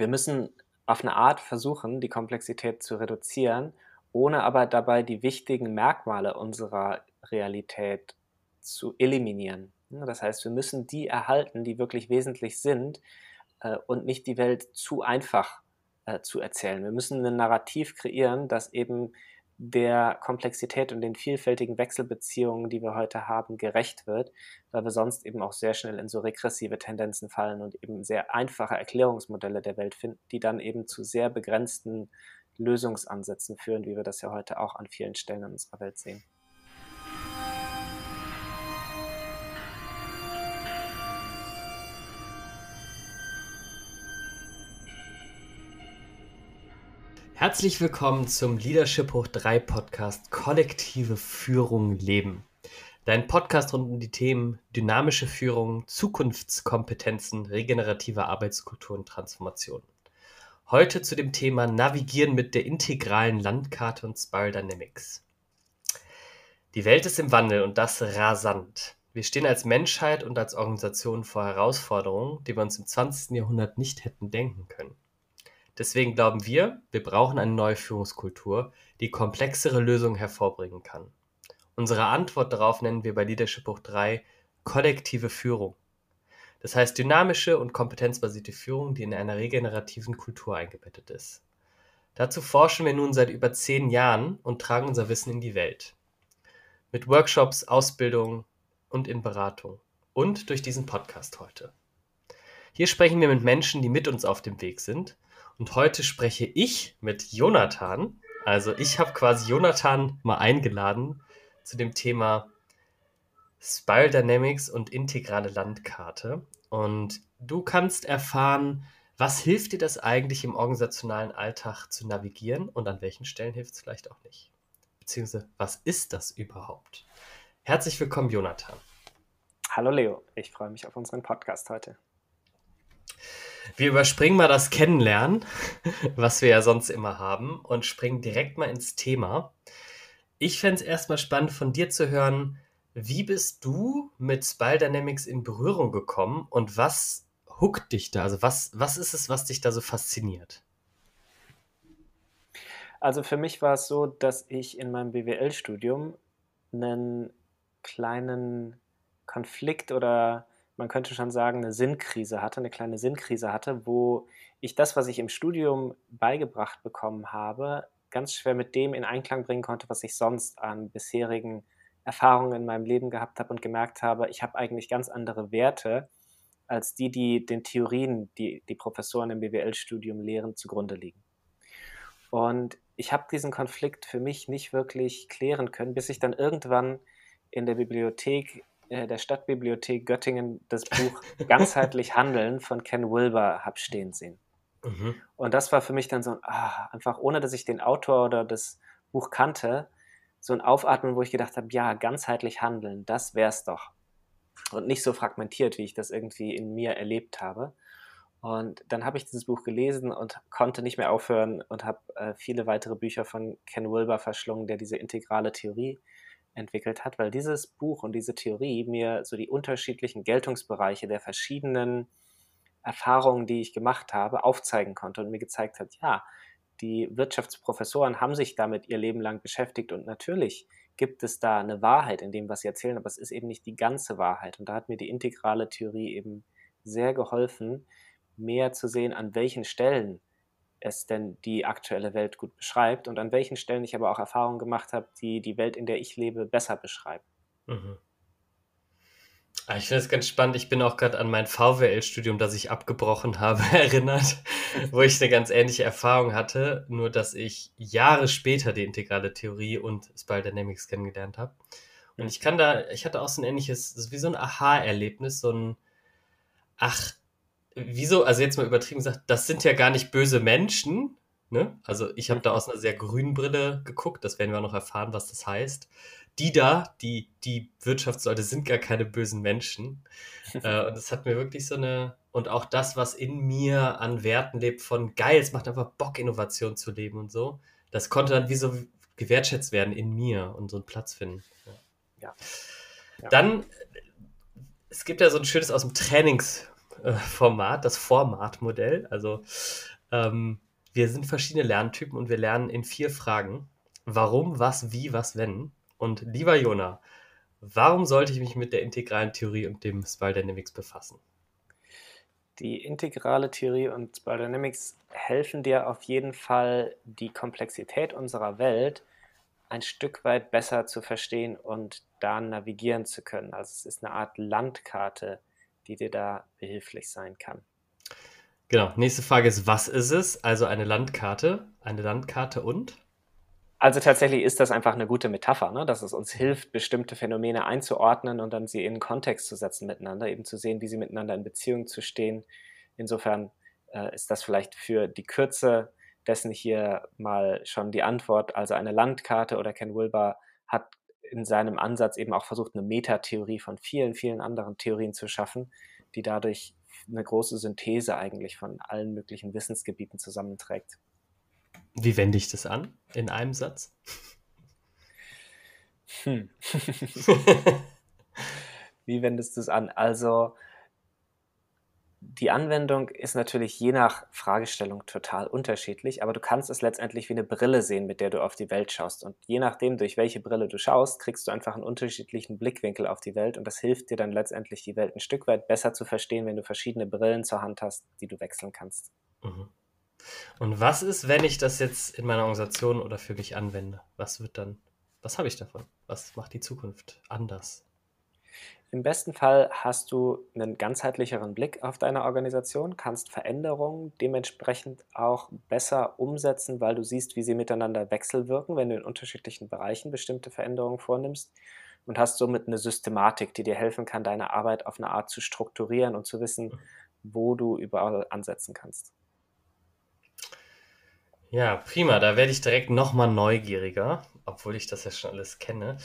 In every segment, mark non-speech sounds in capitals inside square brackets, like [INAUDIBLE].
wir müssen auf eine Art versuchen, die Komplexität zu reduzieren, ohne aber dabei die wichtigen Merkmale unserer Realität zu eliminieren. Das heißt, wir müssen die erhalten, die wirklich wesentlich sind äh, und nicht die Welt zu einfach äh, zu erzählen. Wir müssen ein Narrativ kreieren, das eben der Komplexität und den vielfältigen Wechselbeziehungen, die wir heute haben, gerecht wird, weil wir sonst eben auch sehr schnell in so regressive Tendenzen fallen und eben sehr einfache Erklärungsmodelle der Welt finden, die dann eben zu sehr begrenzten Lösungsansätzen führen, wie wir das ja heute auch an vielen Stellen in unserer Welt sehen. Herzlich willkommen zum Leadership Hoch 3 Podcast Kollektive Führung Leben. Dein Podcast rund um die Themen dynamische Führung, Zukunftskompetenzen, regenerative Arbeitskultur und Transformation. Heute zu dem Thema Navigieren mit der integralen Landkarte und Spiral Dynamics. Die Welt ist im Wandel und das rasant. Wir stehen als Menschheit und als Organisation vor Herausforderungen, die wir uns im 20. Jahrhundert nicht hätten denken können. Deswegen glauben wir, wir brauchen eine neue Führungskultur, die komplexere Lösungen hervorbringen kann. Unsere Antwort darauf nennen wir bei Leadership Hoch 3 kollektive Führung. Das heißt dynamische und kompetenzbasierte Führung, die in einer regenerativen Kultur eingebettet ist. Dazu forschen wir nun seit über zehn Jahren und tragen unser Wissen in die Welt. Mit Workshops, Ausbildung und in Beratung. Und durch diesen Podcast heute. Hier sprechen wir mit Menschen, die mit uns auf dem Weg sind und heute spreche ich mit Jonathan. Also ich habe quasi Jonathan mal eingeladen zu dem Thema Spiral Dynamics und integrale Landkarte. Und du kannst erfahren, was hilft dir das eigentlich im organisationalen Alltag zu navigieren und an welchen Stellen hilft es vielleicht auch nicht. Beziehungsweise, was ist das überhaupt? Herzlich willkommen, Jonathan. Hallo Leo, ich freue mich auf unseren Podcast heute. Wir überspringen mal das Kennenlernen, was wir ja sonst immer haben, und springen direkt mal ins Thema. Ich fände es erstmal spannend von dir zu hören, wie bist du mit Spile Dynamics in Berührung gekommen und was huckt dich da? Also was, was ist es, was dich da so fasziniert? Also für mich war es so, dass ich in meinem BWL-Studium einen kleinen Konflikt oder man könnte schon sagen, eine Sinnkrise hatte, eine kleine Sinnkrise hatte, wo ich das, was ich im Studium beigebracht bekommen habe, ganz schwer mit dem in Einklang bringen konnte, was ich sonst an bisherigen Erfahrungen in meinem Leben gehabt habe und gemerkt habe, ich habe eigentlich ganz andere Werte als die, die den Theorien, die die Professoren im BWL-Studium lehren, zugrunde liegen. Und ich habe diesen Konflikt für mich nicht wirklich klären können, bis ich dann irgendwann in der Bibliothek der Stadtbibliothek Göttingen das Buch [LAUGHS] Ganzheitlich Handeln von Ken Wilber habe stehen sehen. Mhm. Und das war für mich dann so ein, ah, einfach ohne dass ich den Autor oder das Buch kannte, so ein Aufatmen, wo ich gedacht habe, ja, ganzheitlich handeln, das wär's doch. Und nicht so fragmentiert, wie ich das irgendwie in mir erlebt habe. Und dann habe ich dieses Buch gelesen und konnte nicht mehr aufhören und habe äh, viele weitere Bücher von Ken Wilber verschlungen, der diese integrale Theorie entwickelt hat, weil dieses Buch und diese Theorie mir so die unterschiedlichen Geltungsbereiche der verschiedenen Erfahrungen, die ich gemacht habe, aufzeigen konnte und mir gezeigt hat, ja, die Wirtschaftsprofessoren haben sich damit ihr Leben lang beschäftigt und natürlich gibt es da eine Wahrheit in dem, was sie erzählen, aber es ist eben nicht die ganze Wahrheit. Und da hat mir die integrale Theorie eben sehr geholfen, mehr zu sehen, an welchen Stellen es denn die aktuelle Welt gut beschreibt und an welchen Stellen ich aber auch Erfahrungen gemacht habe, die die Welt, in der ich lebe, besser beschreiben. Mhm. Ah, ich finde es ganz spannend. Ich bin auch gerade an mein VWL-Studium, das ich abgebrochen habe, [LAUGHS] erinnert, wo ich eine ganz ähnliche Erfahrung hatte, nur dass ich Jahre später die integrale Theorie und Spiral Dynamics kennengelernt habe. Und ich kann da, ich hatte auch so ein ähnliches, wie so ein Aha-Erlebnis, so ein, ach, wieso, also jetzt mal übertrieben gesagt, das sind ja gar nicht böse Menschen. Ne? Also ich habe da aus einer sehr grünen Brille geguckt, das werden wir auch noch erfahren, was das heißt. Die da, die, die Wirtschaftsleute sind gar keine bösen Menschen. [LAUGHS] äh, und das hat mir wirklich so eine, und auch das, was in mir an Werten lebt, von geil, es macht einfach Bock, Innovation zu leben und so, das konnte dann wie so gewertschätzt werden in mir und so einen Platz finden. Ja. ja. Dann, es gibt ja so ein schönes aus dem Trainings, äh, Format, das Formatmodell. Also Ähm, wir sind verschiedene Lerntypen und wir lernen in vier Fragen. Warum, was, wie, was, wenn. Und lieber Jona, warum sollte ich mich mit der integralen Theorie und dem Spiral Dynamics befassen? Die integrale Theorie und Spiral Dynamics helfen dir auf jeden Fall, die Komplexität unserer Welt ein Stück weit besser zu verstehen und da navigieren zu können. Also es ist eine Art Landkarte, die dir da behilflich sein kann. Genau, nächste Frage ist, was ist es? Also eine Landkarte, eine Landkarte und? Also tatsächlich ist das einfach eine gute Metapher, ne? dass es uns hilft, bestimmte Phänomene einzuordnen und dann sie in Kontext zu setzen miteinander, eben zu sehen, wie sie miteinander in Beziehung zu stehen. Insofern äh, ist das vielleicht für die Kürze dessen hier mal schon die Antwort. Also eine Landkarte oder Ken Wilber hat in seinem Ansatz eben auch versucht, eine Metatheorie von vielen, vielen anderen Theorien zu schaffen, die dadurch eine große Synthese eigentlich von allen möglichen Wissensgebieten zusammenträgt. Wie wende ich das an? In einem Satz? Hm. [LAUGHS] [LAUGHS] Wie wendest du es an? Also, die Anwendung ist natürlich je nach Fragestellung total unterschiedlich, aber du kannst es letztendlich wie eine Brille sehen, mit der du auf die Welt schaust. Und je nachdem, durch welche Brille du schaust, kriegst du einfach einen unterschiedlichen Blickwinkel auf die Welt und das hilft dir dann letztendlich, die Welt ein Stück weit besser zu verstehen, wenn du verschiedene Brillen zur Hand hast, die du wechseln kannst. Mhm. Und was ist, wenn ich das jetzt in meiner Organisation oder für mich anwende? Was wird dann, was habe ich davon? Was macht die Zukunft anders? Im besten Fall hast du einen ganzheitlicheren Blick auf deine Organisation, kannst Veränderungen dementsprechend auch besser umsetzen, weil du siehst, wie sie miteinander wechselwirken, wenn du in unterschiedlichen Bereichen bestimmte Veränderungen vornimmst und hast somit eine Systematik, die dir helfen kann, deine Arbeit auf eine Art zu strukturieren und zu wissen, wo du überall ansetzen kannst. Ja, prima. Da werde ich direkt nochmal neugieriger obwohl ich das ja schon alles kenne.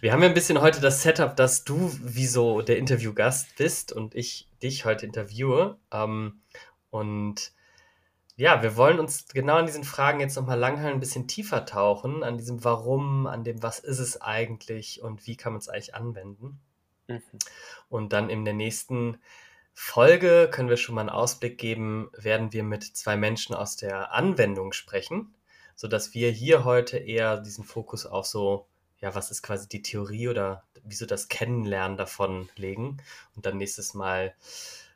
Wir haben ja ein bisschen heute das Setup, dass du wie so der Interviewgast bist und ich dich heute interviewe. Ähm, und ja, wir wollen uns genau an diesen Fragen jetzt nochmal langhalten, ein bisschen tiefer tauchen, an diesem Warum, an dem Was ist es eigentlich und wie kann man es eigentlich anwenden. Mhm. Und dann in der nächsten Folge können wir schon mal einen Ausblick geben, werden wir mit zwei Menschen aus der Anwendung sprechen sodass wir hier heute eher diesen Fokus auf so, ja, was ist quasi die Theorie oder wieso das Kennenlernen davon legen und dann nächstes Mal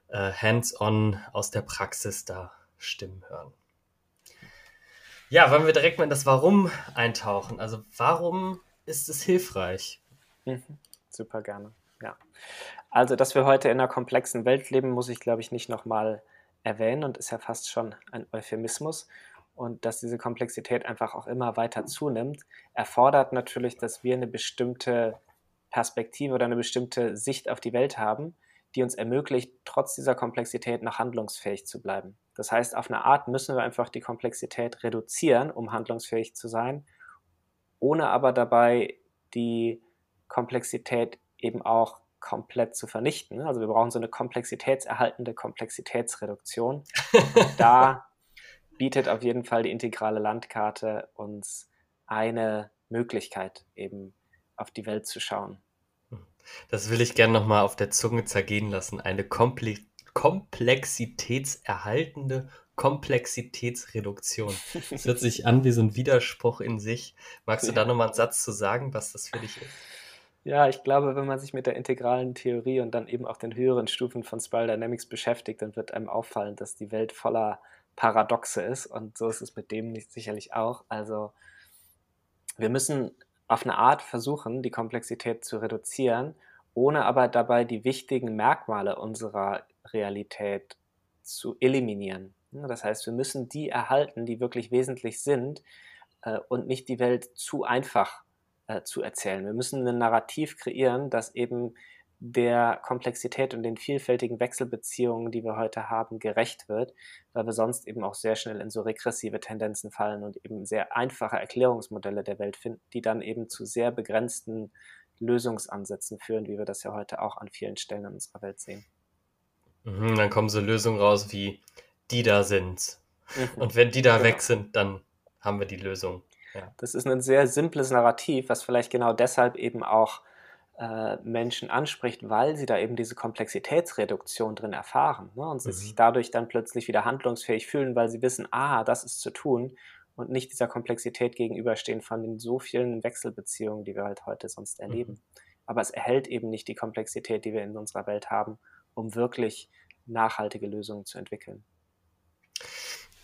äh, hands-on aus der Praxis da Stimmen hören. Ja, wollen wir direkt mal in das Warum eintauchen? Also warum ist es hilfreich? Mhm. Super gerne, ja. Also, dass wir heute in einer komplexen Welt leben, muss ich, glaube ich, nicht nochmal erwähnen und ist ja fast schon ein Euphemismus und dass diese Komplexität einfach auch immer weiter zunimmt, erfordert natürlich, dass wir eine bestimmte Perspektive oder eine bestimmte Sicht auf die Welt haben, die uns ermöglicht, trotz dieser Komplexität noch handlungsfähig zu bleiben. Das heißt, auf eine Art müssen wir einfach die Komplexität reduzieren, um handlungsfähig zu sein, ohne aber dabei die Komplexität eben auch komplett zu vernichten. Also wir brauchen so eine komplexitätserhaltende Komplexitätsreduktion. Und da [LAUGHS] bietet auf jeden Fall die integrale Landkarte uns eine Möglichkeit, eben auf die Welt zu schauen. Das will ich gerne nochmal auf der Zunge zergehen lassen. Eine Komple komplexitätserhaltende Komplexitätsreduktion. Das hört sich an wie so ein Widerspruch in sich. Magst du da nochmal einen Satz zu sagen, was das für dich ist? Ja, ich glaube, wenn man sich mit der integralen Theorie und dann eben auch den höheren Stufen von Spiral Dynamics beschäftigt, dann wird einem auffallen, dass die Welt voller Paradoxe ist. Und so ist es mit dem nicht sicherlich auch. Also wir müssen auf eine Art versuchen, die Komplexität zu reduzieren, ohne aber dabei die wichtigen Merkmale unserer Realität zu eliminieren. Das heißt, wir müssen die erhalten, die wirklich wesentlich sind äh, und nicht die Welt zu einfach äh, zu erzählen. Wir müssen ein Narrativ kreieren, das eben der Komplexität und den vielfältigen Wechselbeziehungen, die wir heute haben, gerecht wird, weil wir sonst eben auch sehr schnell in so regressive Tendenzen fallen und eben sehr einfache Erklärungsmodelle der Welt finden, die dann eben zu sehr begrenzten Lösungsansätzen führen, wie wir das ja heute auch an vielen Stellen in unserer Welt sehen. Mhm, dann kommen so Lösungen raus wie die da sind. Mhm. Und wenn die da genau. weg sind, dann haben wir die Lösung. Ja. Das ist ein sehr simples Narrativ, was vielleicht genau deshalb eben auch äh, Menschen anspricht, weil sie da eben diese Komplexitätsreduktion drin erfahren ne? und sie Mhm. sich dadurch dann plötzlich wieder handlungsfähig fühlen, weil sie wissen, ah, das ist zu tun und nicht dieser Komplexität gegenüberstehen von den so vielen Wechselbeziehungen, die wir halt heute sonst erleben. Mhm. Aber es erhält eben nicht die Komplexität, die wir in unserer Welt haben, um wirklich nachhaltige Lösungen zu entwickeln.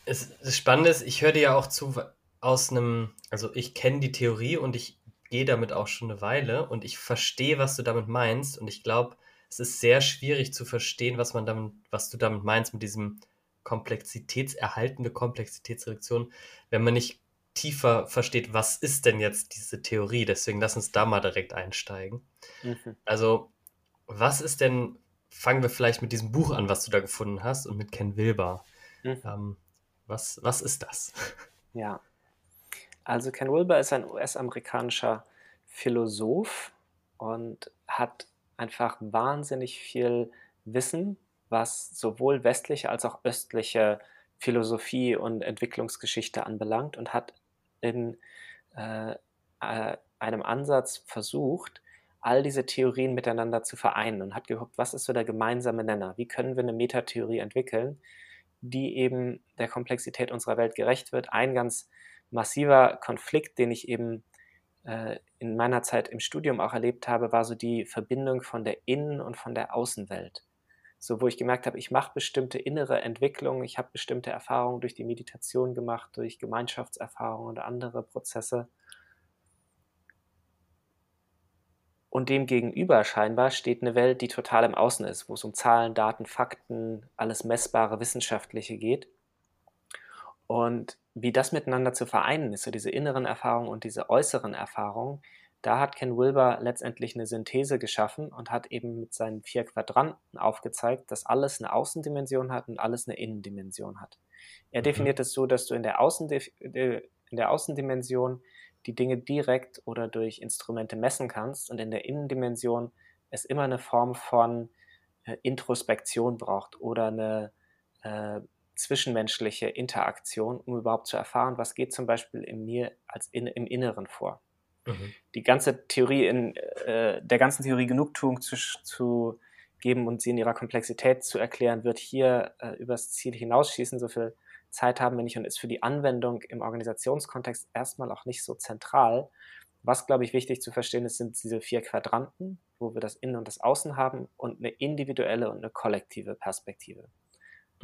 Es, das Spannende ist, ich höre dir ja auch zu aus einem, also ich kenne die Theorie und ich gehe damit auch schon eine Weile und ich verstehe, was du damit meinst und ich glaube, es ist sehr schwierig zu verstehen, was man damit, was du damit meinst mit diesem komplexitätserhaltende Komplexitätsreduktion, wenn man nicht tiefer versteht, was ist denn jetzt diese Theorie. Deswegen lass uns da mal direkt einsteigen. Mhm. Also, was ist denn, fangen wir vielleicht mit diesem Buch an, was du da gefunden hast und mit Ken Wilber. Mhm. Ähm, was, was ist das? Ja, also Ken Wilber ist ein US-amerikanischer Philosoph und hat einfach wahnsinnig viel Wissen, was sowohl westliche als auch östliche Philosophie und Entwicklungsgeschichte anbelangt und hat in äh, äh, einem Ansatz versucht, all diese Theorien miteinander zu vereinen und hat geguckt, was ist so der gemeinsame Nenner? Wie können wir eine Metatheorie entwickeln, die eben der Komplexität unserer Welt gerecht wird? Ein ganz massiver Konflikt, den ich eben äh, in meiner Zeit im Studium auch erlebt habe, war so die Verbindung von der Innen- und von der Außenwelt. So, wo ich gemerkt habe, ich mache bestimmte innere Entwicklungen, ich habe bestimmte Erfahrungen durch die Meditation gemacht, durch Gemeinschaftserfahrungen und andere Prozesse. Und dem gegenüber scheinbar steht eine Welt, die total im Außen ist, wo es um Zahlen, Daten, Fakten, alles Messbare, Wissenschaftliche geht. Und wie das miteinander zu vereinen ist, so diese inneren Erfahrungen und diese äußeren Erfahrungen, da hat Ken Wilber letztendlich eine Synthese geschaffen und hat eben mit seinen vier Quadranten aufgezeigt, dass alles eine Außendimension hat und alles eine Innendimension hat. Er Mhm. definiert es so, dass du in der, Außendif in der Außendimension die Dinge direkt oder durch Instrumente messen kannst und in der Innendimension es immer eine Form von äh, Introspektion braucht oder eine äh, zwischenmenschliche Interaktion, um überhaupt zu erfahren, was geht zum Beispiel in mir als in, im Inneren vor. Mhm. Die ganze Theorie in äh, der ganzen Theorie Genugtuung zu, zu geben und sie in ihrer Komplexität zu erklären, wird hier äh, übers Ziel hinausschießen. So viel Zeit haben wir nicht und ist für die Anwendung im Organisationskontext erstmal auch nicht so zentral. Was, glaube ich, wichtig zu verstehen ist, sind diese vier Quadranten, wo wir das Innen und das Außen haben und eine individuelle und eine kollektive Perspektive.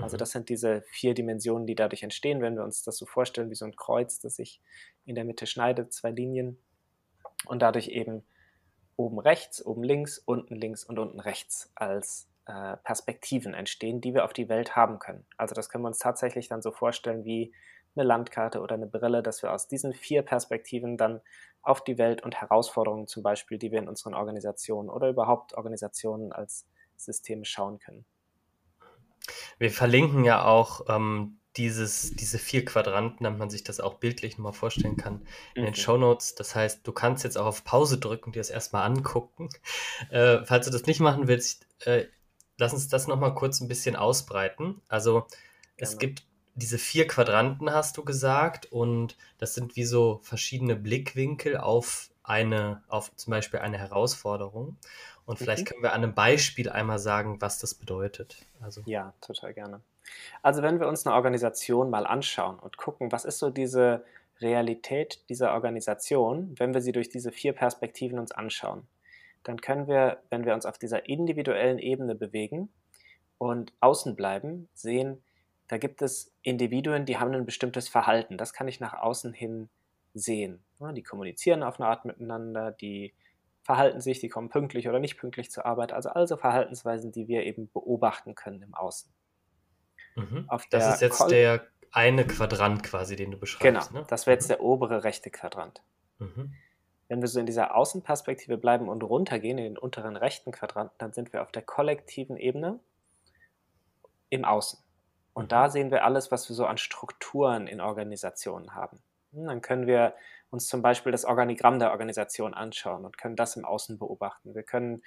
Also Mhm. das sind diese vier Dimensionen, die dadurch entstehen, wenn wir uns das so vorstellen wie so ein Kreuz, das sich in der Mitte schneidet, zwei Linien und dadurch eben oben rechts, oben links, unten links und unten rechts als äh, Perspektiven entstehen, die wir auf die Welt haben können. Also das können wir uns tatsächlich dann so vorstellen wie eine Landkarte oder eine Brille, dass wir aus diesen vier Perspektiven dann auf die Welt und Herausforderungen zum Beispiel, die wir in unseren Organisationen oder überhaupt Organisationen als Systeme schauen können. Wir verlinken ja auch ähm, dieses, diese vier Quadranten, damit man sich das auch bildlich nochmal vorstellen kann, in den Mhm. Show Notes. Das heißt, du kannst jetzt auch auf Pause drücken und dir das erstmal angucken. [LAUGHS] Äh, falls du das nicht machen willst, äh, lass uns das nochmal kurz ein bisschen ausbreiten. Also es gibt diese vier Quadranten, hast du gesagt, und das sind wie so verschiedene Blickwinkel auf eine, auf zum Beispiel eine Herausforderung. Und vielleicht Mhm. können wir an einem Beispiel einmal sagen, was das bedeutet. Also, Ja, total gerne. Also wenn wir uns eine Organisation mal anschauen und gucken, was ist so diese Realität dieser Organisation, wenn wir sie durch diese vier Perspektiven uns anschauen, dann können wir, wenn wir uns auf dieser individuellen Ebene bewegen und außen bleiben, sehen, da gibt es Individuen, die haben ein bestimmtes Verhalten. Das kann ich nach außen hin sehen. Die kommunizieren auf eine Art miteinander, die verhalten sich, die kommen pünktlich oder nicht pünktlich zur Arbeit. Also also Verhaltensweisen, die wir eben beobachten können im Außen. mhm. Das ist jetzt Kol- der eine Quadrant quasi, den du Genau, beschreibst. ne? das wäre jetzt der obere rechte Quadrant. Mhm. Wenn wir so in dieser Außenperspektive bleiben und runtergehen in den unteren rechten Quadranten, dann sind wir auf der kollektiven Ebene im Außen. Und Mhm. da sehen wir alles, was wir so an Strukturen in Organisationen haben. Hm, Dann können wir uns zum Beispiel das Organigramm der Organisation anschauen und können das im Außen beobachten. Wir können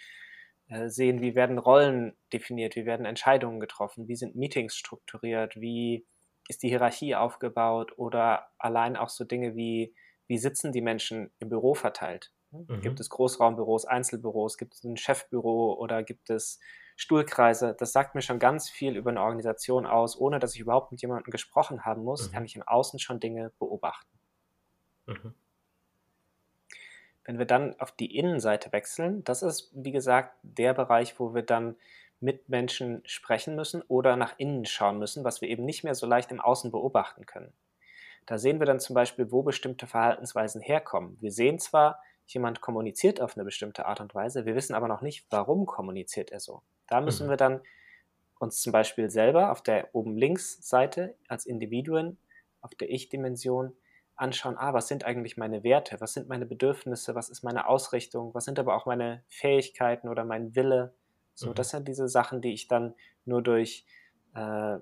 äh, sehen, wie werden Rollen definiert, wie werden Entscheidungen getroffen, wie sind Meetings strukturiert, wie ist die Hierarchie aufgebaut oder allein auch so Dinge wie, wie sitzen die Menschen im Büro verteilt. Mhm. Gibt es Großraumbüros, Einzelbüros, gibt es ein Chefbüro oder gibt es Stuhlkreise? Das sagt mir schon ganz viel über eine Organisation aus. Ohne dass ich überhaupt mit jemandem gesprochen haben muss, mhm. kann ich im Außen schon Dinge beobachten. Mhm. Wenn wir dann auf die Innenseite wechseln, das ist, wie gesagt, der Bereich, wo wir dann mit Menschen sprechen müssen oder nach innen schauen müssen, was wir eben nicht mehr so leicht im Außen beobachten können. Da sehen wir dann zum Beispiel, wo bestimmte Verhaltensweisen herkommen. Wir sehen zwar, jemand kommuniziert auf eine bestimmte Art und Weise, wir wissen aber noch nicht, warum kommuniziert er so. Da müssen mhm. wir dann uns zum Beispiel selber auf der oben links Seite als Individuen, auf der Ich-Dimension anschauen, ah, was sind eigentlich meine Werte, was sind meine Bedürfnisse, was ist meine Ausrichtung, was sind aber auch meine Fähigkeiten oder mein Wille. So, mhm. das sind diese Sachen, die ich dann nur durch äh,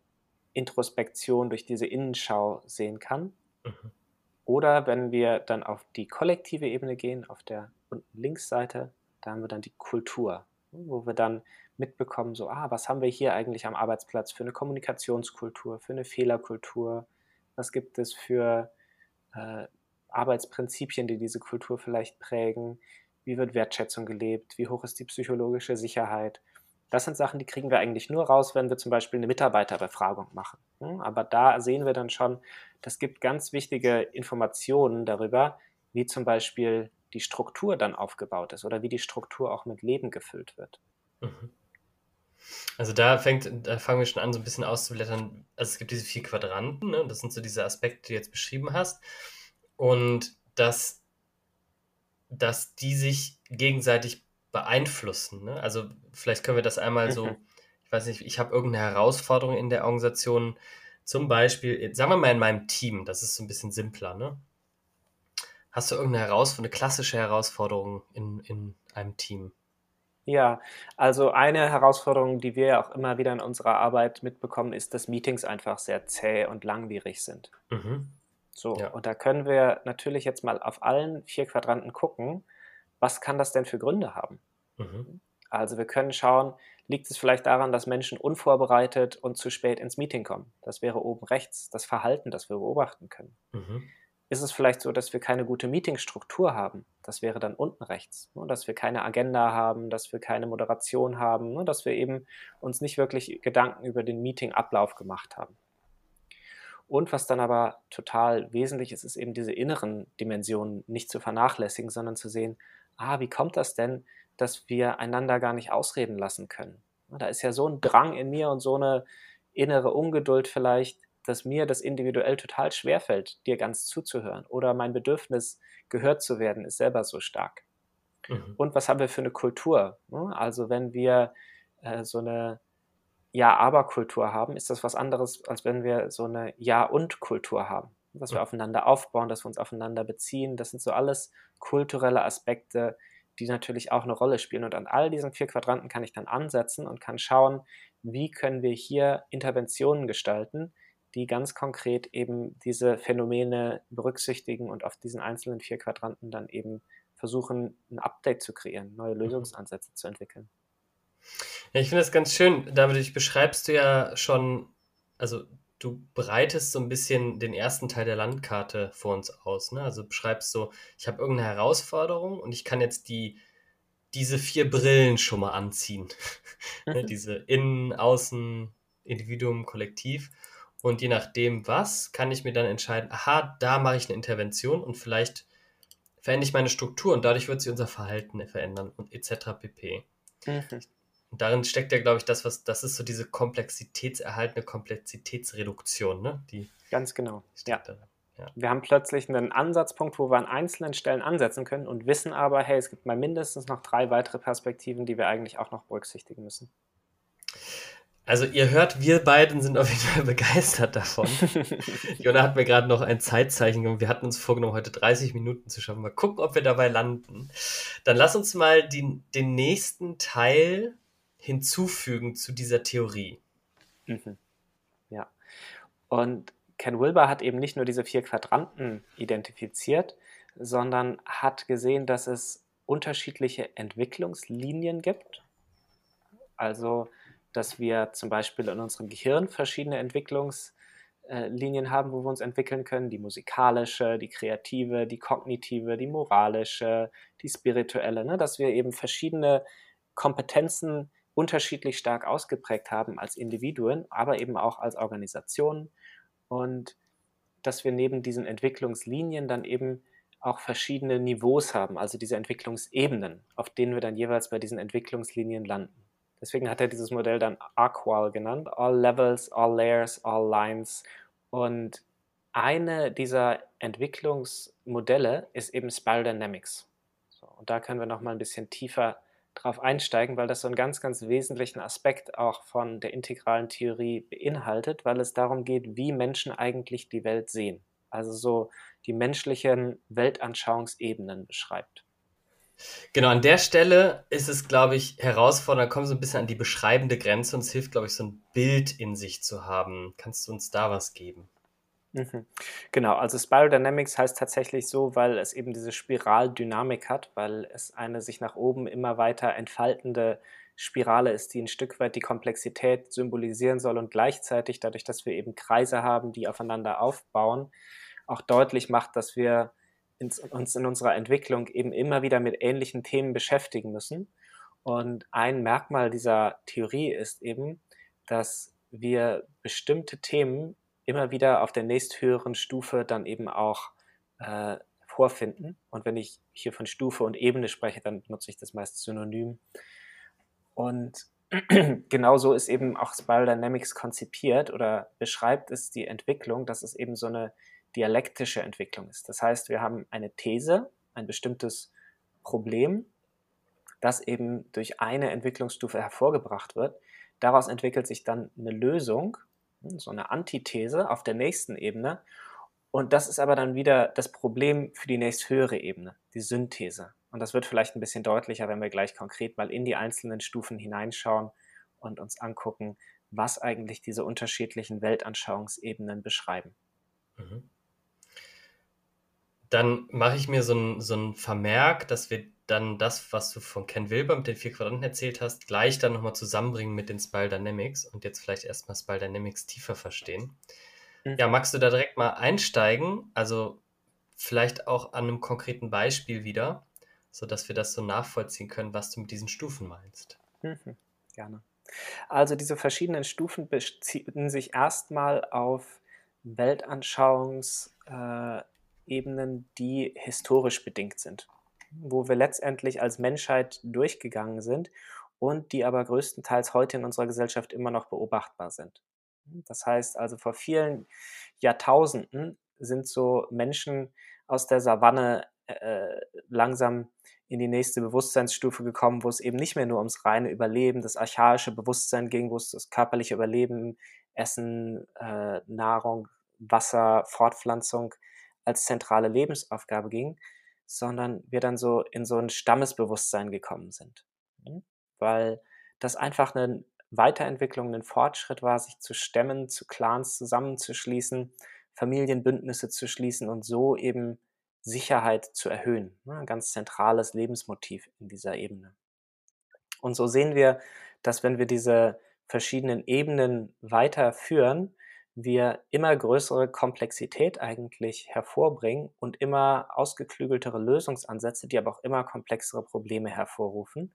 Introspektion, durch diese Innenschau sehen kann. Mhm. Oder wenn wir dann auf die kollektive Ebene gehen, auf der unten Linksseite, da haben wir dann die Kultur, wo wir dann mitbekommen, so, ah, was haben wir hier eigentlich am Arbeitsplatz für eine Kommunikationskultur, für eine Fehlerkultur, was gibt es für äh, Arbeitsprinzipien, die diese Kultur vielleicht prägen, wie wird Wertschätzung gelebt, wie hoch ist die psychologische Sicherheit. Das sind Sachen, die kriegen wir eigentlich nur raus, wenn wir zum Beispiel eine Mitarbeiterbefragung machen. Hm, aber da sehen wir dann schon, das gibt ganz wichtige Informationen darüber, wie zum Beispiel die Struktur dann aufgebaut ist oder wie die Struktur auch mit Leben gefüllt wird. Mhm. Also da fängt, da fangen wir schon an, so ein bisschen auszublättern. Also es gibt diese vier Quadranten, ne? das sind so diese Aspekte, die du jetzt beschrieben hast. Und dass, dass die sich gegenseitig beeinflussen. Ne? Also vielleicht können wir das einmal so, mhm. ich weiß nicht, ich habe irgendeine Herausforderung in der Organisation, zum Beispiel, sagen wir mal in meinem Team, das ist so ein bisschen simpler, ne? Hast du irgendeine Herausforderung, eine klassische Herausforderung in, in einem Team? Ja, also eine Herausforderung, die wir auch immer wieder in unserer Arbeit mitbekommen, ist, dass Meetings einfach sehr zäh und langwierig sind. Mhm. So, ja. und da können wir natürlich jetzt mal auf allen vier Quadranten gucken, was kann das denn für Gründe haben? Mhm. Also wir können schauen, liegt es vielleicht daran, dass Menschen unvorbereitet und zu spät ins Meeting kommen? Das wäre oben rechts das Verhalten, das wir beobachten können. Mhm ist es vielleicht so, dass wir keine gute Meetingstruktur haben. Das wäre dann unten rechts. Ne? Dass wir keine Agenda haben, dass wir keine Moderation haben, ne? dass wir eben uns nicht wirklich Gedanken über den Meetingablauf gemacht haben. Und was dann aber total wesentlich ist, ist eben diese inneren Dimensionen nicht zu vernachlässigen, sondern zu sehen, ah, wie kommt das denn, dass wir einander gar nicht ausreden lassen können? Da ist ja so ein Drang in mir und so eine innere Ungeduld vielleicht, dass mir das individuell total schwerfällt, dir ganz zuzuhören. Oder mein Bedürfnis, gehört zu werden, ist selber so stark. Mhm. Und was haben wir für eine Kultur? Ne? Also wenn wir äh, so eine Ja-Aber-Kultur haben, ist das was anderes, als wenn wir so eine Ja-und-Kultur haben. Dass wir aufeinander aufbauen, dass wir uns aufeinander beziehen. Das sind so alles kulturelle Aspekte, die natürlich auch eine Rolle spielen. Und an all diesen vier Quadranten kann ich dann ansetzen und kann schauen, wie können wir hier Interventionen gestalten, die ganz konkret eben diese Phänomene berücksichtigen und auf diesen einzelnen vier Quadranten dann eben versuchen, ein Update zu kreieren, neue mhm. Lösungsansätze zu entwickeln. Ja, ich finde das ganz schön. David, beschreibst du ja schon, also du breitest so ein bisschen den ersten Teil der Landkarte vor uns aus. Ne? Also beschreibst so, ich habe irgendeine Herausforderung und ich kann jetzt die, diese vier Brillen schon mal anziehen. [LAUGHS] Ne, mhm. diese Innen, Außen, Individuum, Kollektiv. Und je nachdem, was, kann ich mir dann entscheiden, aha, da mache ich eine Intervention und vielleicht verändere ich meine Struktur und dadurch wird sich unser Verhalten verändern und etc. pp. Mhm. Und darin steckt ja, glaube ich, das, was, das ist so diese komplexitätserhaltende Komplexitätsreduktion, ne? Die Ganz genau. Ja. ja. Wir haben plötzlich einen Ansatzpunkt, wo wir an einzelnen Stellen ansetzen können und wissen aber, hey, es gibt mal mindestens noch drei weitere Perspektiven, die wir eigentlich auch noch berücksichtigen müssen. Also ihr hört, wir beiden sind auf jeden Fall [LAUGHS] begeistert davon. [LAUGHS] Jona hat mir gerade noch ein Zeitzeichen gegeben. Wir hatten uns vorgenommen, heute 30 Minuten zu schaffen. Mal gucken, ob wir dabei landen. Dann lass uns mal die, den nächsten Teil hinzufügen zu dieser Theorie. Mhm. Ja. Und Ken Wilber hat eben nicht nur diese vier Quadranten identifiziert, sondern hat gesehen, dass es unterschiedliche Entwicklungslinien gibt. Also dass wir zum Beispiel in unserem Gehirn verschiedene Entwicklungslinien äh, haben, wo wir uns entwickeln können, die musikalische, die kreative, die kognitive, die moralische, die spirituelle, ne? dass wir eben verschiedene Kompetenzen unterschiedlich stark ausgeprägt haben als Individuen, aber eben auch als Organisationen und dass wir neben diesen Entwicklungslinien dann eben auch verschiedene Niveaus haben, also diese Entwicklungsebenen, auf denen wir dann jeweils bei diesen Entwicklungslinien landen. Deswegen hat er dieses Modell dann AQUAL genannt, All Levels, All Layers, All Lines. Und eine dieser Entwicklungsmodelle ist eben Spiral Dynamics. So, und da können wir noch mal ein bisschen tiefer drauf einsteigen, weil das so einen ganz, ganz wesentlichen Aspekt auch von der integralen Theorie beinhaltet, weil es darum geht, wie Menschen eigentlich die Welt sehen. Also so die menschlichen Weltanschauungsebenen beschreibt. Genau, an der Stelle ist es, glaube ich, herausfordernd, da kommen wir so ein bisschen an die beschreibende Grenze und es hilft, glaube ich, so ein Bild in sich zu haben. Kannst du uns da was geben? Mhm. Genau, also Spiral Dynamics heißt tatsächlich so, weil es eben diese Spiraldynamik hat, weil es eine sich nach oben immer weiter entfaltende Spirale ist, die ein Stück weit die Komplexität symbolisieren soll und gleichzeitig dadurch, dass wir eben Kreise haben, die aufeinander aufbauen, auch deutlich macht, dass wir uns in unserer Entwicklung eben immer wieder mit ähnlichen Themen beschäftigen müssen. Und ein Merkmal dieser Theorie ist eben, dass wir bestimmte Themen immer wieder auf der nächsthöheren Stufe dann eben auch äh, vorfinden. Und wenn ich hier von Stufe und Ebene spreche, dann benutze ich das meist synonym. Und [CLEARS THROAT] genauso ist eben auch Spiral Dynamics konzipiert oder beschreibt es die Entwicklung, dass es eben so eine dialektische Entwicklung ist. Das heißt, wir haben eine These, ein bestimmtes Problem, das eben durch eine Entwicklungsstufe hervorgebracht wird. Daraus entwickelt sich dann eine Lösung, hm, so eine Antithese auf der nächsten Ebene. Und das ist aber dann wieder das Problem für die nächsthöhere Ebene, die Synthese. Und das wird vielleicht ein bisschen deutlicher, wenn wir gleich konkret mal in die einzelnen Stufen hineinschauen und uns angucken, was eigentlich diese unterschiedlichen Weltanschauungsebenen beschreiben. Mhm dann mache ich mir so ein, so ein Vermerk, dass wir dann das, was du von Ken Wilber mit den vier Quadranten erzählt hast, gleich dann nochmal zusammenbringen mit den Spiral Dynamics und jetzt vielleicht erstmal Spiral Dynamics tiefer verstehen. Mhm. Ja, magst du da direkt mal einsteigen? Also vielleicht auch an einem konkreten Beispiel wieder, sodass wir das so nachvollziehen können, was du mit diesen Stufen meinst. Mhm. Gerne. Also diese verschiedenen Stufen beziehen sich erstmal auf Weltanschauungs- äh, Ebenen, die historisch bedingt sind, wo wir letztendlich als Menschheit durchgegangen sind und die aber größtenteils heute in unserer Gesellschaft immer noch beobachtbar sind. Das heißt also, vor vielen Jahrtausenden sind so Menschen aus der Savanne äh, langsam in die nächste Bewusstseinsstufe gekommen, wo es eben nicht mehr nur ums reine Überleben, das archaische Bewusstsein ging, wo es das körperliche Überleben, Essen, äh, Nahrung, Wasser, Fortpflanzung als zentrale Lebensaufgabe ging, sondern wir dann so in so ein Stammesbewusstsein gekommen sind. Hm? Weil das einfach eine Weiterentwicklung, ein Fortschritt war, sich zu stemmen, zu Clans zusammenzuschließen, Familienbündnisse zu schließen und so eben Sicherheit zu erhöhen. Ne? Ein ganz zentrales Lebensmotiv in dieser Ebene. Und so sehen wir, dass wenn wir diese verschiedenen Ebenen weiterführen, wir immer größere Komplexität eigentlich hervorbringen und immer ausgeklügeltere Lösungsansätze, die aber auch immer komplexere Probleme hervorrufen.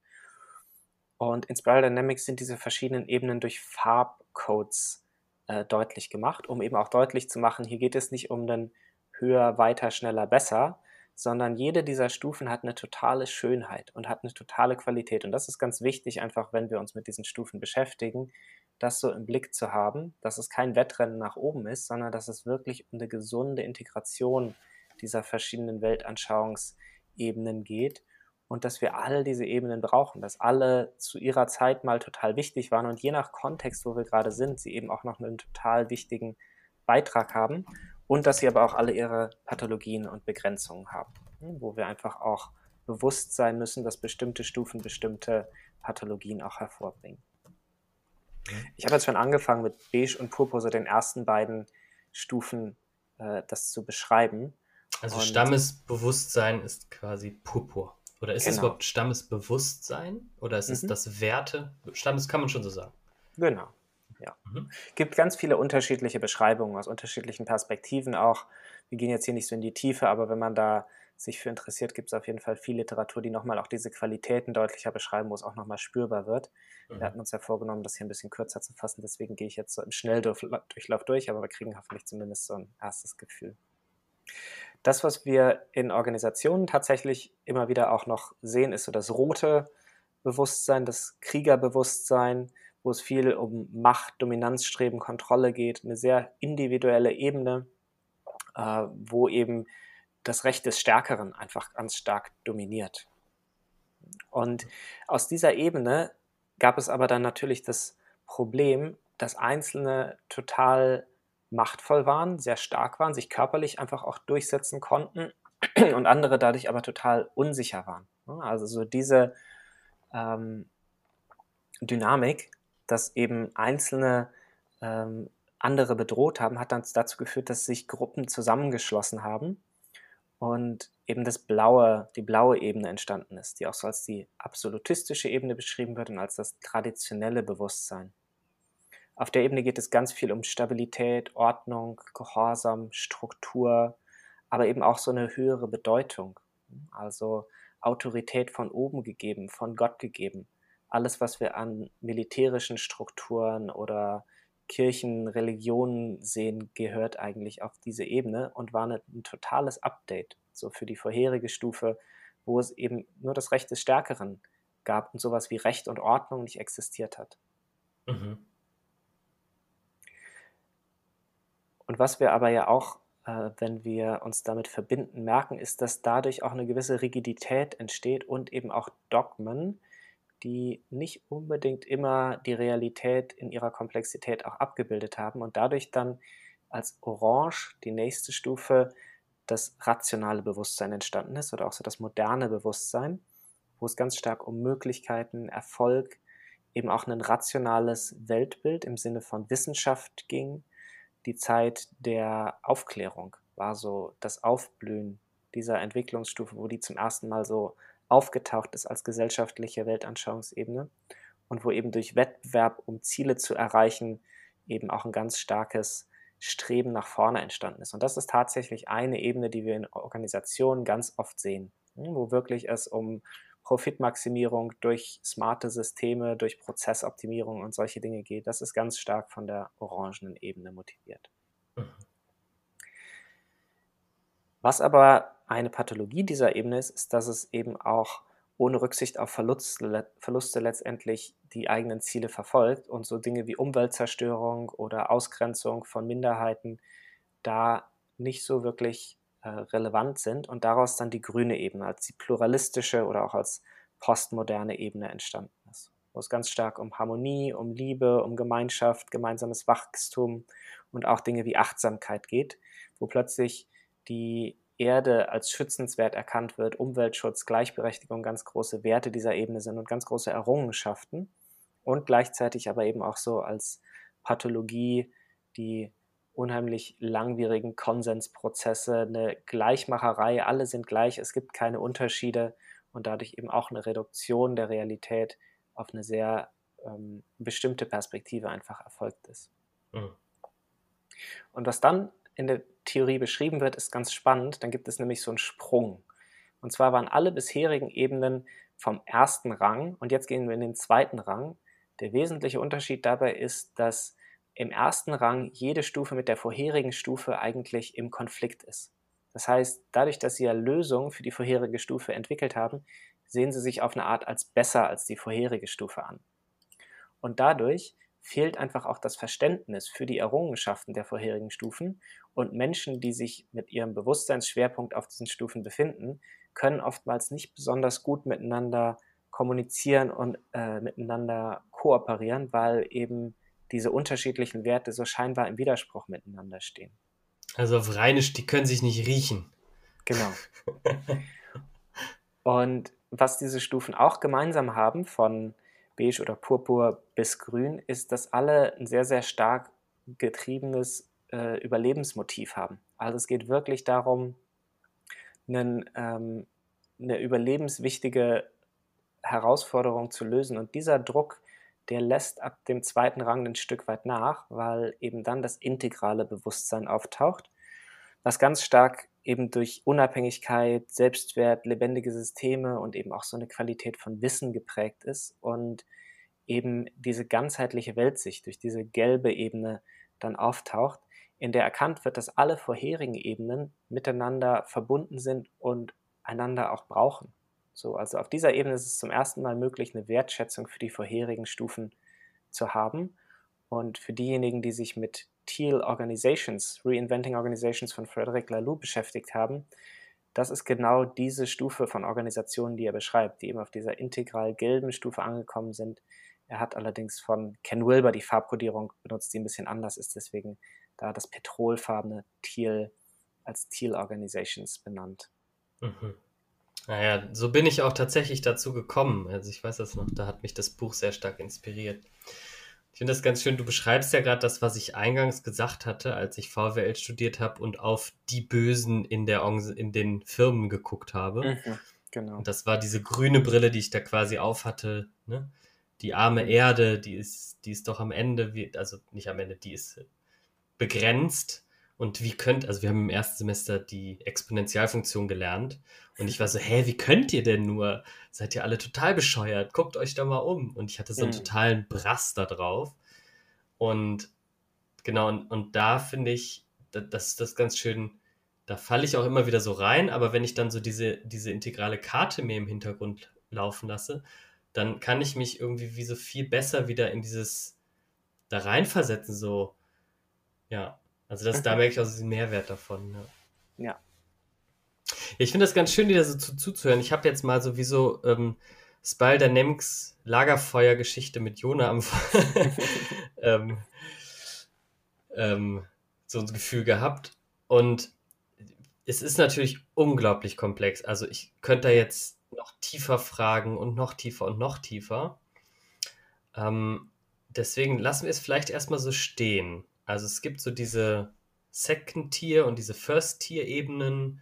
Und in Spiral Dynamics sind diese verschiedenen Ebenen durch Farbcodes äh, deutlich gemacht, um eben auch deutlich zu machen, hier geht es nicht um den höher, weiter, schneller, besser, sondern jede dieser Stufen hat eine totale Schönheit und hat eine totale Qualität. Und das ist ganz wichtig, einfach wenn wir uns mit diesen Stufen beschäftigen, das so im Blick zu haben, dass es kein Wettrennen nach oben ist, sondern dass es wirklich um eine gesunde Integration dieser verschiedenen Weltanschauungsebenen geht und dass wir all diese Ebenen brauchen, dass alle zu ihrer Zeit mal total wichtig waren und je nach Kontext, wo wir gerade sind, sie eben auch noch einen total wichtigen Beitrag haben und dass sie aber auch alle ihre Pathologien und Begrenzungen haben, hm, wo wir einfach auch bewusst sein müssen, dass bestimmte Stufen bestimmte Pathologien auch hervorbringen. Ich habe jetzt schon angefangen mit Beige und Purpur, so den ersten beiden Stufen, äh, das zu beschreiben. Also und Stammesbewusstsein ist quasi Purpur. Oder ist genau. es überhaupt Stammesbewusstsein? Oder ist es mhm. das Werte? Stammes kann man schon so sagen. Genau. Ja. Mhm. Gibt ganz viele unterschiedliche Beschreibungen aus unterschiedlichen Perspektiven auch. Wir gehen jetzt hier nicht so in die Tiefe, aber wenn man da sich für interessiert, gibt es auf jeden Fall viel Literatur, die nochmal auch diese Qualitäten deutlicher beschreiben, wo es auch nochmal spürbar wird. Mhm. Wir hatten uns ja vorgenommen, das hier ein bisschen kürzer zu fassen, deswegen gehe ich jetzt so im Schnelldurchlauf durch, aber wir kriegen hoffentlich zumindest so ein erstes Gefühl. Das, was wir in Organisationen tatsächlich immer wieder auch noch sehen, ist so das rote Bewusstsein, das Kriegerbewusstsein, wo es viel um Macht, Dominanzstreben, Kontrolle geht, eine sehr individuelle Ebene, äh, wo eben das Recht des Stärkeren einfach ganz stark dominiert. Und aus dieser Ebene gab es aber dann natürlich das Problem, dass Einzelne total machtvoll waren, sehr stark waren, sich körperlich einfach auch durchsetzen konnten [CLEARS THROAT] und andere dadurch aber total unsicher waren. Also so diese ähm, Dynamik, dass eben Einzelne ähm, andere bedroht haben, hat dann dazu geführt, dass sich Gruppen zusammengeschlossen haben und eben das blaue, die blaue Ebene entstanden ist, die auch so als die absolutistische Ebene beschrieben wird und als das traditionelle Bewusstsein. Auf der Ebene geht es ganz viel um Stabilität, Ordnung, Gehorsam, Struktur, aber eben auch so eine höhere Bedeutung. Also Autorität von oben gegeben, von Gott gegeben. Alles, was wir an militärischen Strukturen oder Kirchen, Religionen sehen, gehört eigentlich auf diese Ebene und war eine, ein totales Update so für die vorherige Stufe, wo es eben nur das Recht des Stärkeren gab und sowas wie Recht und Ordnung nicht existiert hat. Mhm. Und was wir aber ja auch, äh, wenn wir uns damit verbinden, merken, ist, dass dadurch auch eine gewisse Rigidität entsteht und eben auch Dogmen, die nicht unbedingt immer die Realität in ihrer Komplexität auch abgebildet haben und dadurch dann als Orange die nächste Stufe das rationale Bewusstsein entstanden ist oder auch so das moderne Bewusstsein, wo es ganz stark um Möglichkeiten, Erfolg, eben auch ein rationales Weltbild im Sinne von Wissenschaft ging. Die Zeit der Aufklärung war so das Aufblühen dieser Entwicklungsstufe, wo die zum ersten Mal so aufgetaucht ist als gesellschaftliche Weltanschauungsebene und wo eben durch Wettbewerb, um Ziele zu erreichen, eben auch ein ganz starkes Streben nach vorne entstanden ist. Und das ist tatsächlich eine Ebene, die wir in Organisationen ganz oft sehen, hm, wo wirklich es um Profitmaximierung durch smarte Systeme, durch Prozessoptimierung und solche Dinge geht. Das ist ganz stark von der orangenen Ebene motiviert. Mhm. Was aber eine Pathologie dieser Ebene ist, ist, dass es eben auch ohne Rücksicht auf Verluste, Verluste letztendlich die eigenen Ziele verfolgt und so Dinge wie Umweltzerstörung oder Ausgrenzung von Minderheiten da nicht so wirklich äh, relevant sind und daraus dann die grüne Ebene als die pluralistische oder auch als postmoderne Ebene entstanden ist, wo es ganz stark um Harmonie, um Liebe, um Gemeinschaft, gemeinsames Wachstum und auch Dinge wie Achtsamkeit geht, wo plötzlich die Erde als schützenswert erkannt wird, Umweltschutz, Gleichberechtigung ganz große Werte dieser Ebene sind und ganz große Errungenschaften und gleichzeitig aber eben auch so als Pathologie die unheimlich langwierigen Konsensprozesse, eine Gleichmacherei, alle sind gleich, es gibt keine Unterschiede und dadurch eben auch eine Reduktion der Realität auf eine sehr ähm, bestimmte Perspektive einfach erfolgt ist. Mhm. Und was dann in der Theorie beschrieben wird, ist ganz spannend. Dann gibt es nämlich so einen Sprung. Und zwar waren alle bisherigen Ebenen vom ersten Rang und jetzt gehen wir in den zweiten Rang. Der wesentliche Unterschied dabei ist, dass im ersten Rang jede Stufe mit der vorherigen Stufe eigentlich im Konflikt ist. Das heißt, dadurch, dass sie ja Lösungen für die vorherige Stufe entwickelt haben, sehen sie sich auf eine Art als besser als die vorherige Stufe an. Und dadurch fehlt einfach auch das Verständnis für die Errungenschaften der vorherigen Stufen und Menschen, die sich mit ihrem Bewusstseinsschwerpunkt auf diesen Stufen befinden, können oftmals nicht besonders gut miteinander kommunizieren und äh, miteinander kooperieren, weil eben diese unterschiedlichen Werte so scheinbar im Widerspruch miteinander stehen. Also auf Rheinisch, die können sich nicht riechen. Genau. [LAUGHS] und was diese Stufen auch gemeinsam haben, von beige oder purpur bis grün, ist, dass alle ein sehr, sehr stark getriebenes äh, Überlebensmotiv haben. Also es geht wirklich darum, einen, ähm, eine überlebenswichtige Herausforderung zu lösen. Und dieser Druck, der lässt ab dem zweiten Rang ein Stück weit nach, weil eben dann das integrale Bewusstsein auftaucht, was ganz stark eben durch Unabhängigkeit, Selbstwert, lebendige Systeme und eben auch so eine Qualität von Wissen geprägt ist und eben diese ganzheitliche Weltsicht durch diese gelbe Ebene dann auftaucht, in der erkannt wird, dass alle vorherigen Ebenen miteinander verbunden sind und einander auch brauchen. So, also auf dieser Ebene ist es zum ersten Mal möglich, eine Wertschätzung für die vorherigen Stufen zu haben. Und für diejenigen, die sich mit Teal Organizations, Reinventing Organizations von Frederic Laloux beschäftigt haben, das ist genau diese Stufe von Organisationen, die er beschreibt, die eben auf dieser integral gelben Stufe angekommen sind. Er hat allerdings von Ken Wilber die Farbkodierung benutzt, die ein bisschen anders ist, deswegen da das petrolfarbene Teal als Teal Organizations benannt. Mhm. Naja, so bin ich auch tatsächlich dazu gekommen. Also ich weiß das noch, da hat mich das Buch sehr stark inspiriert. Ich finde das ganz schön. Du beschreibst ja gerade das, was ich eingangs gesagt hatte, als ich VWL studiert habe und auf die Bösen in, der, in den Firmen geguckt habe. Mhm, genau. Und das war diese grüne Brille, die ich da quasi auf hatte. Ne? Die arme mhm. Erde, die ist, die ist doch am Ende, also nicht am Ende, die ist begrenzt. Und wie könnt, also wir haben im ersten Semester die Exponentialfunktion gelernt. Und ich war so, hä, wie könnt ihr denn nur? Seid ihr alle total bescheuert? Guckt euch da mal um. Und ich hatte so einen mhm. totalen Brass da drauf. Und genau, und, und da finde ich, das, das ganz schön, da falle ich auch immer wieder so rein, aber wenn ich dann so diese, diese integrale Karte mir im Hintergrund laufen lasse, dann kann ich mich irgendwie wie so viel besser wieder in dieses da reinversetzen, so, ja. Also das, da merke ich auch diesen Mehrwert davon. Ja. ja. Ich finde das ganz schön, dir so zu, zuzuhören. Ich habe jetzt mal sowieso ähm, Spal Dynamics Lagerfeuer-Geschichte mit Jona am [LAUGHS] ähm, ähm, so ein Gefühl gehabt. Und es ist natürlich unglaublich komplex. Also ich könnte da jetzt noch tiefer fragen und noch tiefer und noch tiefer. Ähm, deswegen lassen wir es vielleicht erstmal so stehen. Also es gibt so diese Second-Tier und diese First-Tier-Ebenen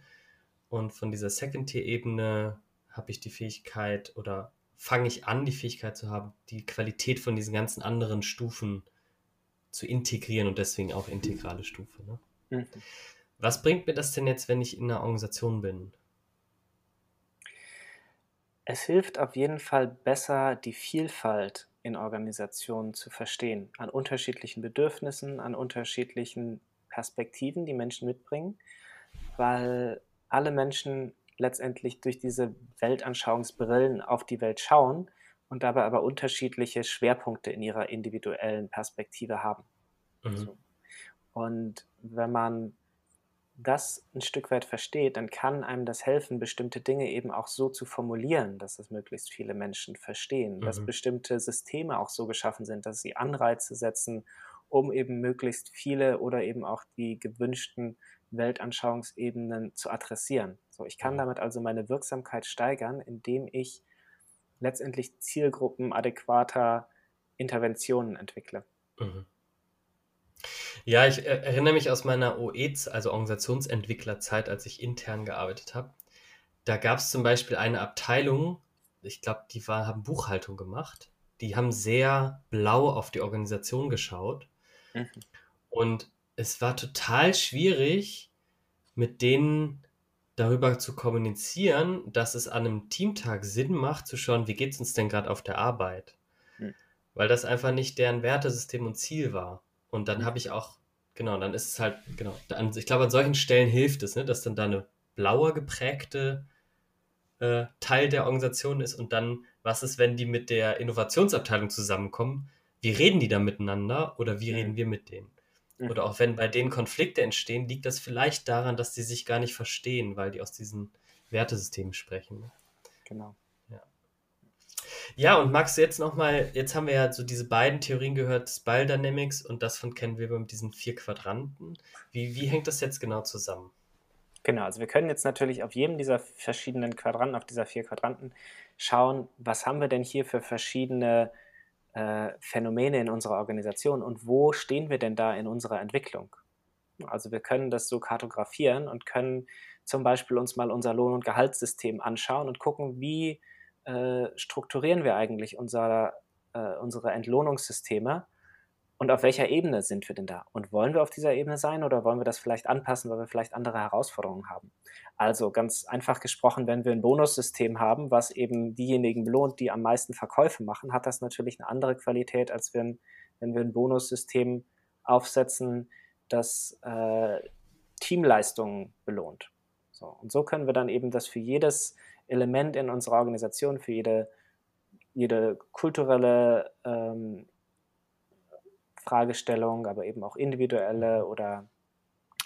und von dieser Second-Tier-Ebene habe ich die Fähigkeit oder fange ich an, die Fähigkeit zu haben, die Qualität von diesen ganzen anderen Stufen zu integrieren und deswegen auch integrale Stufe. Ne? Mhm. Was bringt mir das denn jetzt, wenn ich in einer Organisation bin? Es hilft auf jeden Fall besser, die Vielfalt in Organisationen zu verstehen, an unterschiedlichen Bedürfnissen, an unterschiedlichen Perspektiven, die Menschen mitbringen, weil alle Menschen letztendlich durch diese Weltanschauungsbrillen auf die Welt schauen und dabei aber unterschiedliche Schwerpunkte in ihrer individuellen Perspektive haben. Mhm. So. Und wenn man das ein Stück weit versteht, dann kann einem das helfen, bestimmte Dinge eben auch so zu formulieren, dass es möglichst viele Menschen verstehen, mhm. dass bestimmte Systeme auch so geschaffen sind, dass sie Anreize setzen, um eben möglichst viele oder eben auch die gewünschten Weltanschauungsebenen zu adressieren. So, ich kann mhm. damit also meine Wirksamkeit steigern, indem ich letztendlich zielgruppenadäquater Interventionen entwickle. Mhm. Ja, ich erinnere mich aus meiner OE, also Organisationsentwicklerzeit, als ich intern gearbeitet habe. Da gab es zum Beispiel eine Abteilung, ich glaube, die war, haben Buchhaltung gemacht. Die haben sehr blau auf die Organisation geschaut. Mhm. Und es war total schwierig, mit denen darüber zu kommunizieren, dass es an einem Teamtag Sinn macht, zu schauen, wie geht es uns denn gerade auf der Arbeit. Hm. Weil das einfach nicht deren Wertesystem und Ziel war. Und dann habe ich auch, genau, dann ist es halt, genau, an, ich glaube, an solchen Stellen hilft es, ne, dass dann da eine blauer geprägte äh, Teil der Organisation ist und dann, was ist, wenn die mit der Innovationsabteilung zusammenkommen? Wie reden die da miteinander oder wie hm. reden wir mit denen? Mhm. Oder auch wenn bei denen Konflikte entstehen, liegt das vielleicht daran, dass sie sich gar nicht verstehen, weil die aus diesen Wertesystemen sprechen. Ne? Genau. Ja. und magst du jetzt nochmal, jetzt haben wir ja so diese beiden Theorien gehört, Spiral Dynamics und das von Ken Wilber mit diesen vier Quadranten. Wie, wie hängt das jetzt genau zusammen? Genau, also wir können jetzt natürlich auf jedem dieser verschiedenen Quadranten, auf dieser vier Quadranten schauen, was haben wir denn hier für verschiedene äh, Phänomene in unserer Organisation und wo stehen wir denn da in unserer Entwicklung? Also wir können das so kartografieren und können zum Beispiel uns mal unser Lohn- und Gehaltssystem anschauen und gucken, wie äh, strukturieren wir eigentlich unser äh, unsere Entlohnungssysteme und auf welcher Ebene sind wir denn da? Und wollen wir auf dieser Ebene sein oder wollen wir das vielleicht anpassen, weil wir vielleicht andere Herausforderungen haben? Also ganz einfach gesprochen, wenn wir ein Bonussystem haben, was eben diejenigen belohnt, die am meisten Verkäufe machen, hat das natürlich eine andere Qualität, als wenn, wenn wir ein Bonussystem aufsetzen, das äh, Teamleistungen belohnt. So, und so können wir dann eben das für jedes Element in unserer Organisation, für jede, jede kulturelle ähm, Fragestellung, aber eben auch individuelle oder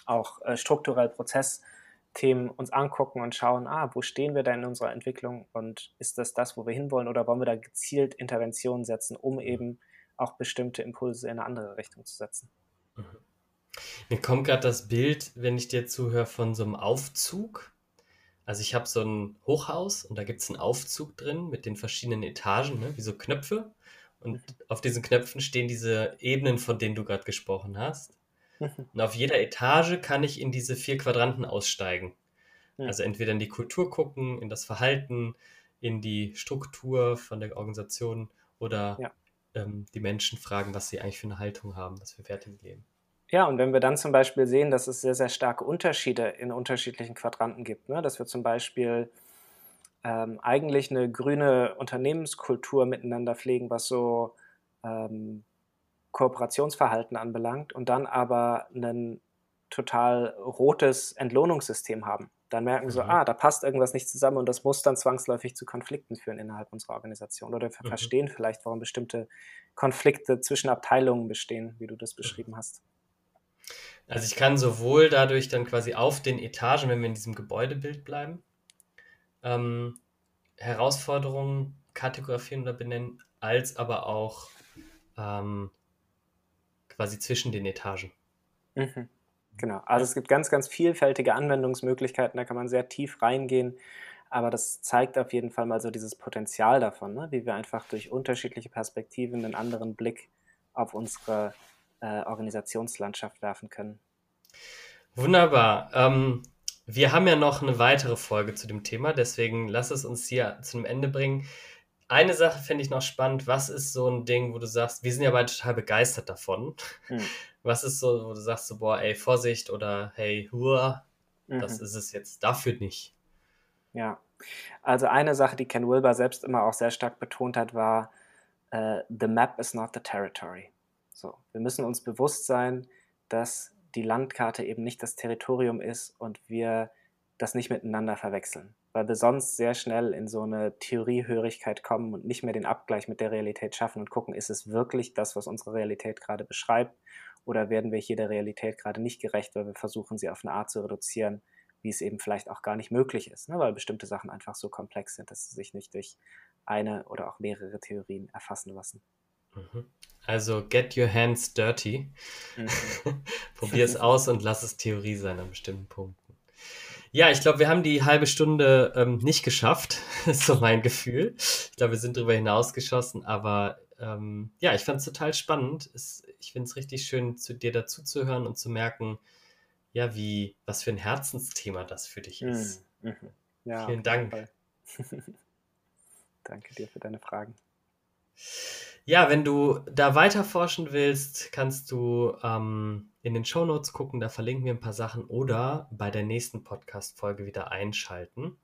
auch äh, strukturell Prozessthemen uns angucken und schauen, ah, wo stehen wir da in unserer Entwicklung und ist das das, wo wir hinwollen oder wollen wir da gezielt Interventionen setzen, um eben auch bestimmte Impulse in eine andere Richtung zu setzen. Mhm. Mir kommt gerade das Bild, wenn ich dir zuhöre, von so einem Aufzug. Also ich habe so ein Hochhaus und da gibt es einen Aufzug drin mit den verschiedenen Etagen, ne? wie so Knöpfe. Und auf diesen Knöpfen stehen diese Ebenen, von denen du gerade gesprochen hast. Und auf jeder Etage kann ich in diese vier Quadranten aussteigen. Also entweder in die Kultur gucken, in das Verhalten, in die Struktur von der Organisation oder ja. ähm, die Menschen fragen, was sie eigentlich für eine Haltung haben, was für Werte sie leben. Ja, und wenn wir dann zum Beispiel sehen, dass es sehr, sehr starke Unterschiede in unterschiedlichen Quadranten gibt, ne? dass wir zum Beispiel ähm, eigentlich eine grüne Unternehmenskultur miteinander pflegen, was so ähm, Kooperationsverhalten anbelangt und dann aber ein total rotes Entlohnungssystem haben. Dann merken wir so, mhm. ah, da passt irgendwas nicht zusammen und das muss dann zwangsläufig zu Konflikten führen innerhalb unserer Organisation. Oder wir mhm. verstehen vielleicht, warum bestimmte Konflikte zwischen Abteilungen bestehen, wie du das mhm. beschrieben hast. Also ich kann sowohl dadurch dann quasi auf den Etagen, wenn wir in diesem Gebäudebild bleiben, ähm, Herausforderungen kategorisieren oder benennen, als aber auch ähm, quasi zwischen den Etagen. Mhm. Genau, also es gibt ganz, ganz vielfältige Anwendungsmöglichkeiten, da kann man sehr tief reingehen, aber das zeigt auf jeden Fall mal so dieses Potenzial davon, ne? wie wir einfach durch unterschiedliche Perspektiven einen anderen Blick auf unsere äh, Organisationslandschaft werfen können. Wunderbar. Ähm, wir haben ja noch eine weitere Folge zu dem Thema, deswegen lass es uns hier zum Ende bringen. Eine Sache finde ich noch spannend. Was ist so ein Ding, wo du sagst, wir sind ja beide total begeistert davon. Hm. [LAUGHS] Was ist so, wo du sagst, so, boah, ey, Vorsicht oder hey, hua, mhm. das ist es jetzt dafür nicht. Ja, also eine Sache, die Ken Wilber selbst immer auch sehr stark betont hat, war, uh, the map is not the territory. So, wir müssen uns bewusst sein, dass die Landkarte eben nicht das Territorium ist und wir das nicht miteinander verwechseln, weil wir sonst sehr schnell in so eine Theoriehörigkeit kommen und nicht mehr den Abgleich mit der Realität schaffen und gucken, ist es wirklich das, was unsere Realität gerade beschreibt oder werden wir hier der Realität gerade nicht gerecht, weil wir versuchen, sie auf eine Art zu reduzieren, wie es eben vielleicht auch gar nicht möglich ist, ne? weil bestimmte Sachen einfach so komplex sind, dass sie sich nicht durch eine oder auch mehrere Theorien erfassen lassen. Mhm. Also get your hands dirty. Mhm. [LAUGHS] Probier es aus und lass es Theorie sein an bestimmten Punkten. Ja, ich glaube, wir haben die halbe Stunde ähm, nicht geschafft. [LAUGHS] ist so mein Gefühl. Ich glaube, wir sind darüber hinausgeschossen, aber ähm, ja, ich fand es total spannend. Es, ich finde es richtig schön, zu dir dazuzuhören und zu merken, ja, wie, was für ein Herzensthema das für dich ist. Mhm. mhm. Ja, Vielen Dank. [LAUGHS] Danke dir für deine Fragen. Ja, wenn du da weiter forschen willst, kannst du ähm, in den Show Notes gucken, da verlinken wir ein paar Sachen oder bei der nächsten Podcast-Folge wieder einschalten.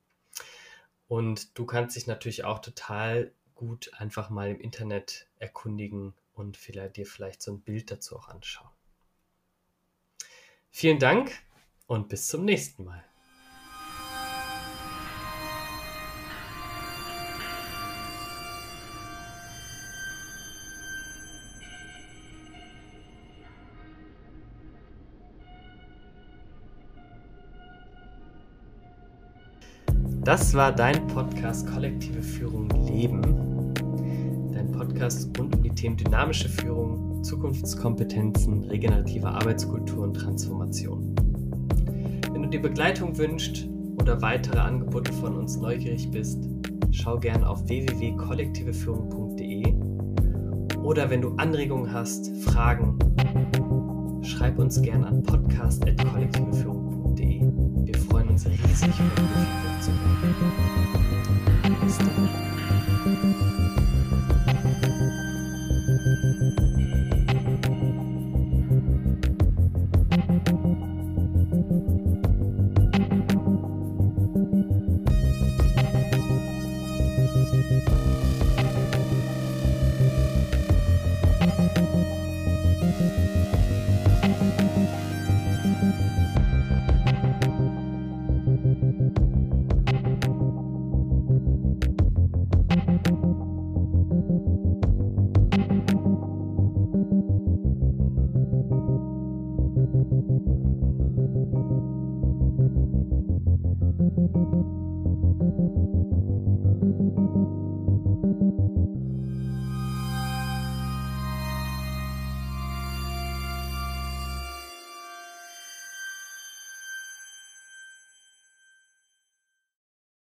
Und du kannst dich natürlich auch total gut einfach mal im Internet erkundigen und vielleicht, dir vielleicht so ein Bild dazu auch anschauen. Vielen Dank und bis zum nächsten Mal. Das war dein Podcast Kollektive Führung Leben. Dein Podcast rund um die Themen dynamische Führung, Zukunftskompetenzen, regenerative Arbeitskultur und Transformation. Wenn du dir Begleitung wünschst oder weitere Angebote von uns neugierig bist, schau gern auf www.kollektiveführung.de oder wenn du Anregungen hast, Fragen, schreib uns gern an podcast.kollektiveführung Augen sind riesig.